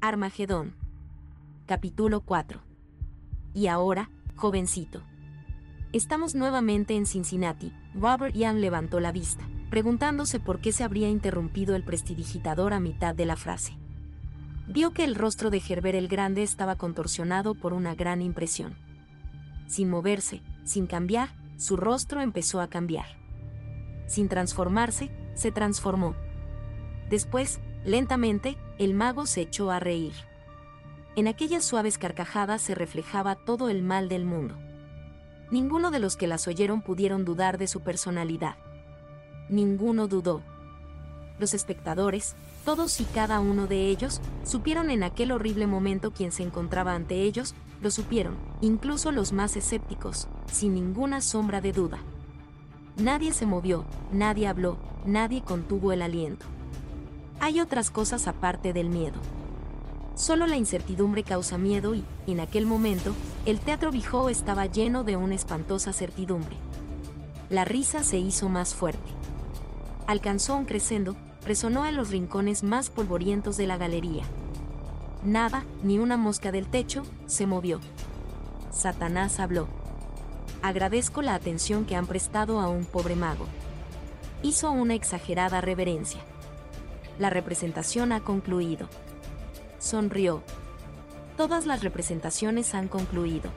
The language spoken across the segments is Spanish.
Armagedón. Capítulo 4. Y ahora, jovencito. Estamos nuevamente en Cincinnati. Robert Young levantó la vista, preguntándose por qué se habría interrumpido el prestidigitador a mitad de la frase. Vio que el rostro de Gerber el Grande estaba contorsionado por una gran impresión. Sin moverse, sin cambiar, su rostro empezó a cambiar. Sin transformarse, se transformó. Después, lentamente, el mago se echó a reír. En aquellas suaves carcajadas se reflejaba todo el mal del mundo. Ninguno de los que las oyeron pudieron dudar de su personalidad. Ninguno dudó. Los espectadores, todos y cada uno de ellos, supieron en aquel horrible momento quien se encontraba ante ellos, lo supieron, incluso los más escépticos, sin ninguna sombra de duda. Nadie se movió, nadie habló, nadie contuvo el aliento. Hay otras cosas aparte del miedo. Solo la incertidumbre causa miedo y, en aquel momento, el teatro Bijou estaba lleno de una espantosa certidumbre. La risa se hizo más fuerte. Alcanzó un crescendo, resonó en los rincones más polvorientos de la galería. Nada, ni una mosca del techo, se movió. Satanás habló. Agradezco la atención que han prestado a un pobre mago. Hizo una exagerada reverencia. La representación ha concluido sonrió. Todas las representaciones han concluido.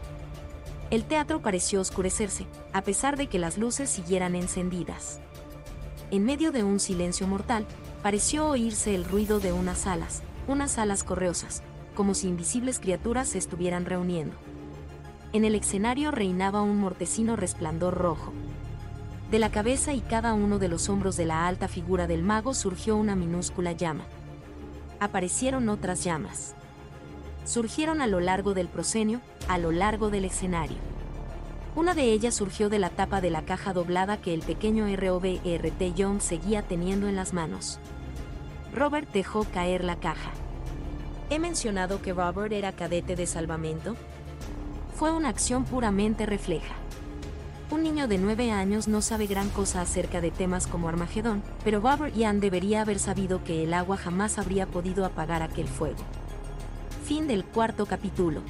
El teatro pareció oscurecerse, a pesar de que las luces siguieran encendidas. En medio de un silencio mortal, pareció oírse el ruido de unas alas, unas alas correosas, como si invisibles criaturas se estuvieran reuniendo. En el escenario reinaba un mortecino resplandor rojo. De la cabeza y cada uno de los hombros de la alta figura del mago surgió una minúscula llama aparecieron otras llamas. Surgieron a lo largo del proscenio, a lo largo del escenario. Una de ellas surgió de la tapa de la caja doblada que el pequeño ROBRT Young seguía teniendo en las manos. Robert dejó caer la caja. ¿He mencionado que Robert era cadete de salvamento? Fue una acción puramente refleja. Un niño de 9 años no sabe gran cosa acerca de temas como Armagedón, pero Robert Ian debería haber sabido que el agua jamás habría podido apagar aquel fuego. Fin del cuarto capítulo.